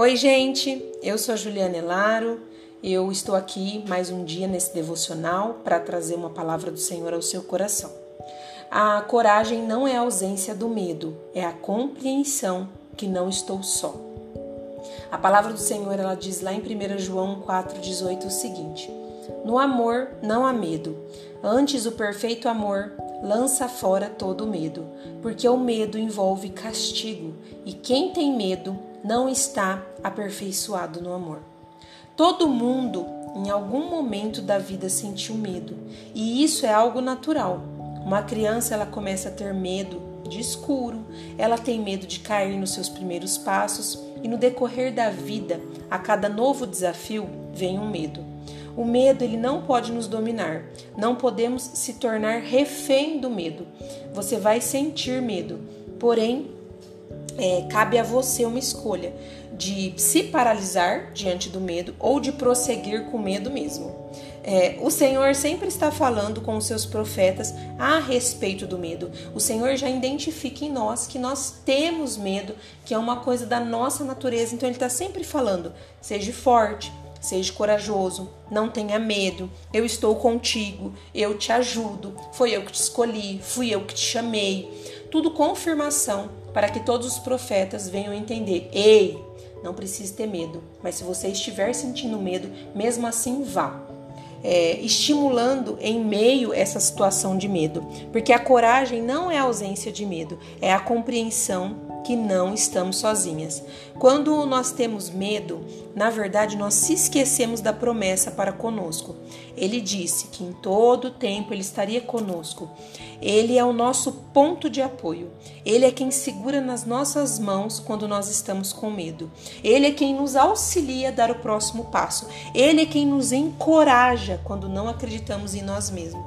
Oi, gente, eu sou a Juliana Elaro. Eu estou aqui mais um dia nesse devocional para trazer uma palavra do Senhor ao seu coração. A coragem não é a ausência do medo, é a compreensão que não estou só. A palavra do Senhor ela diz lá em 1 João 4,18 o seguinte: No amor não há medo, antes o perfeito amor lança fora todo medo, porque o medo envolve castigo, e quem tem medo não está aperfeiçoado no amor. Todo mundo, em algum momento da vida, sentiu medo, e isso é algo natural. Uma criança ela começa a ter medo de escuro, ela tem medo de cair nos seus primeiros passos, e no decorrer da vida, a cada novo desafio, vem um medo. O medo ele não pode nos dominar. Não podemos se tornar refém do medo. Você vai sentir medo, porém é, cabe a você uma escolha de se paralisar diante do medo ou de prosseguir com medo mesmo. É, o Senhor sempre está falando com os seus profetas a respeito do medo. O Senhor já identifica em nós que nós temos medo, que é uma coisa da nossa natureza. Então Ele está sempre falando: seja forte, seja corajoso, não tenha medo. Eu estou contigo, eu te ajudo. Foi eu que te escolhi, fui eu que te chamei. Tudo confirmação para que todos os profetas venham entender: ei, não precisa ter medo, mas se você estiver sentindo medo, mesmo assim vá. É, estimulando em meio essa situação de medo, porque a coragem não é a ausência de medo, é a compreensão que não estamos sozinhas. Quando nós temos medo, na verdade nós se esquecemos da promessa para conosco. Ele disse que em todo tempo ele estaria conosco. Ele é o nosso ponto de apoio. Ele é quem segura nas nossas mãos quando nós estamos com medo. Ele é quem nos auxilia a dar o próximo passo. Ele é quem nos encoraja quando não acreditamos em nós mesmos.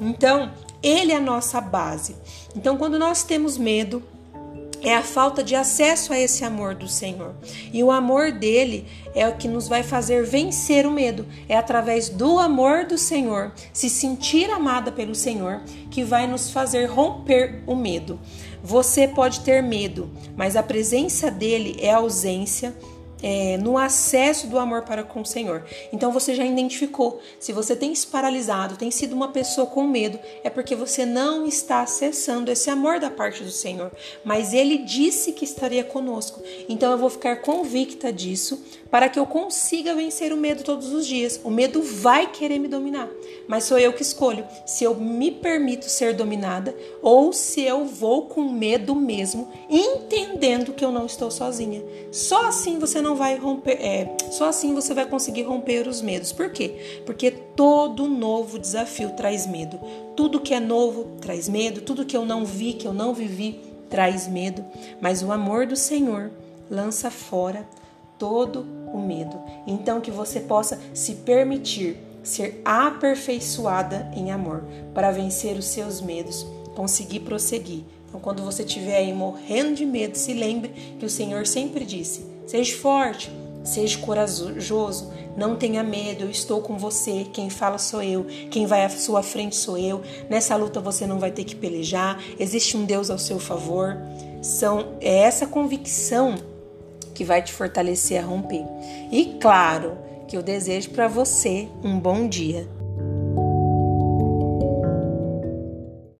Então, ele é a nossa base. Então, quando nós temos medo, é a falta de acesso a esse amor do Senhor. E o amor dele é o que nos vai fazer vencer o medo. É através do amor do Senhor, se sentir amada pelo Senhor, que vai nos fazer romper o medo. Você pode ter medo, mas a presença dele é ausência é, no acesso do amor para com o Senhor. Então você já identificou. Se você tem se paralisado, tem sido uma pessoa com medo, é porque você não está acessando esse amor da parte do Senhor. Mas Ele disse que estaria conosco. Então eu vou ficar convicta disso para que eu consiga vencer o medo todos os dias. O medo vai querer me dominar, mas sou eu que escolho se eu me permito ser dominada ou se eu vou com medo mesmo, entendendo que eu não estou sozinha. Só assim você não vai romper, é, só assim você vai conseguir romper os medos. Por quê? Porque todo novo desafio traz medo. Tudo que é novo traz medo, tudo que eu não vi, que eu não vivi, traz medo, mas o amor do Senhor lança fora todo o medo. Então que você possa se permitir ser aperfeiçoada em amor para vencer os seus medos, conseguir prosseguir. Então, quando você estiver aí morrendo de medo, se lembre que o Senhor sempre disse: Seja forte, seja corajoso, não tenha medo, eu estou com você. Quem fala sou eu, quem vai à sua frente sou eu. Nessa luta você não vai ter que pelejar, existe um Deus ao seu favor. São, é essa convicção que vai te fortalecer a romper. E claro que eu desejo para você um bom dia.